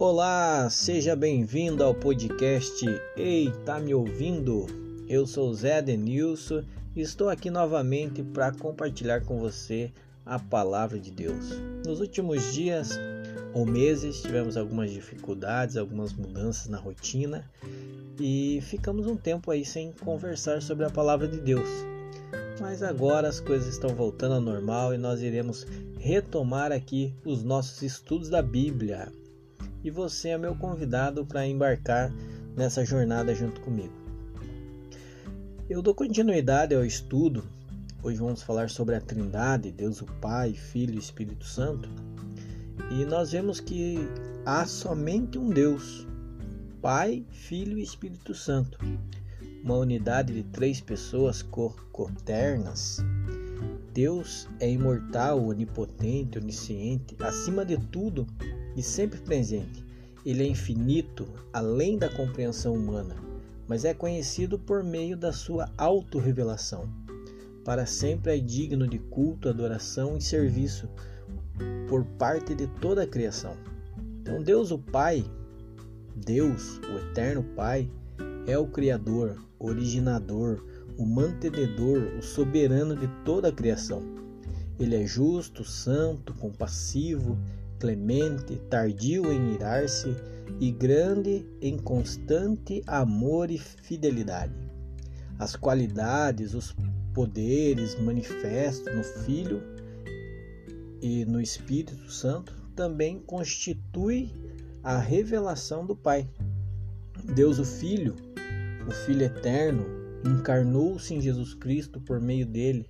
Olá, seja bem-vindo ao podcast Ei, tá me ouvindo? Eu sou Zé Denilson e estou aqui novamente para compartilhar com você a palavra de Deus. Nos últimos dias ou meses tivemos algumas dificuldades, algumas mudanças na rotina e ficamos um tempo aí sem conversar sobre a palavra de Deus. Mas agora as coisas estão voltando ao normal e nós iremos retomar aqui os nossos estudos da Bíblia e você é meu convidado para embarcar nessa jornada junto comigo. Eu dou continuidade ao estudo. Hoje vamos falar sobre a Trindade, Deus o Pai, Filho e Espírito Santo. E nós vemos que há somente um Deus, Pai, Filho e Espírito Santo. Uma unidade de três pessoas coternas. Deus é imortal, onipotente, onisciente, acima de tudo, e sempre presente. Ele é infinito, além da compreensão humana, mas é conhecido por meio da sua autorrevelação. Para sempre é digno de culto, adoração e serviço por parte de toda a criação. Então, Deus o Pai, Deus, o Eterno Pai, é o Criador, originador, o mantenedor, o soberano de toda a criação. Ele é justo, santo, compassivo clemente, tardio em irar-se e grande em constante amor e fidelidade. As qualidades, os poderes manifestos no Filho e no Espírito Santo também constituem a revelação do Pai. Deus, o Filho, o Filho eterno, encarnou-se em Jesus Cristo por meio dele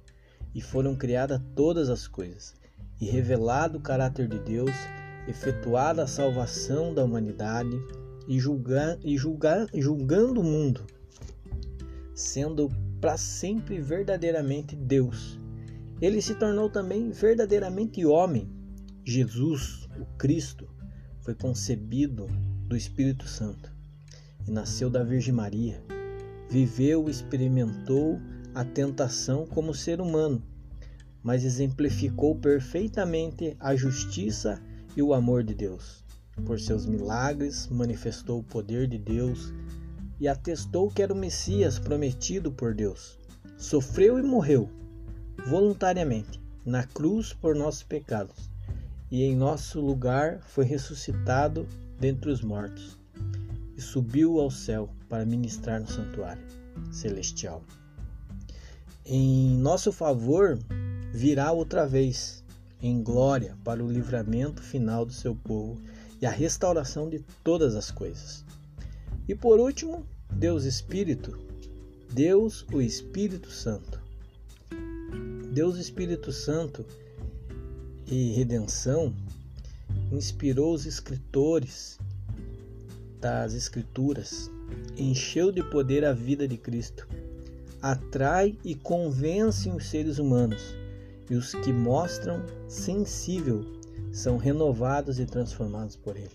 e foram criadas todas as coisas e revelado o caráter de Deus, efetuada a salvação da humanidade e, julgar, e julgar, julgando o mundo, sendo para sempre verdadeiramente Deus. Ele se tornou também verdadeiramente homem. Jesus, o Cristo, foi concebido do Espírito Santo e nasceu da Virgem Maria. Viveu e experimentou a tentação como ser humano mas exemplificou perfeitamente a justiça e o amor de Deus. Por seus milagres, manifestou o poder de Deus e atestou que era o Messias prometido por Deus. Sofreu e morreu voluntariamente na cruz por nossos pecados e em nosso lugar foi ressuscitado dentre os mortos e subiu ao céu para ministrar no santuário celestial. Em nosso favor, virá outra vez em glória para o livramento final do seu povo e a restauração de todas as coisas. E por último, Deus Espírito, Deus o Espírito Santo. Deus Espírito Santo e redenção inspirou os escritores das Escrituras, encheu de poder a vida de Cristo, atrai e convence os seres humanos e os que mostram sensível são renovados e transformados por Ele.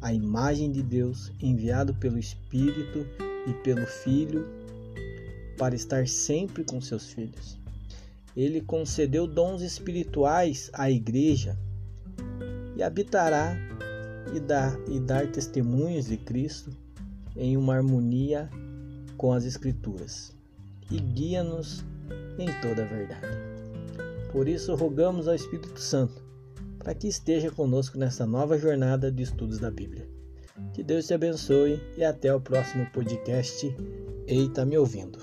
A imagem de Deus enviado pelo Espírito e pelo Filho para estar sempre com seus filhos. Ele concedeu dons espirituais à igreja e habitará e dar, e dar testemunhos de Cristo em uma harmonia com as Escrituras e guia-nos em toda a verdade. Por isso, rogamos ao Espírito Santo para que esteja conosco nessa nova jornada de estudos da Bíblia. Que Deus te abençoe e até o próximo podcast. Eita, me ouvindo.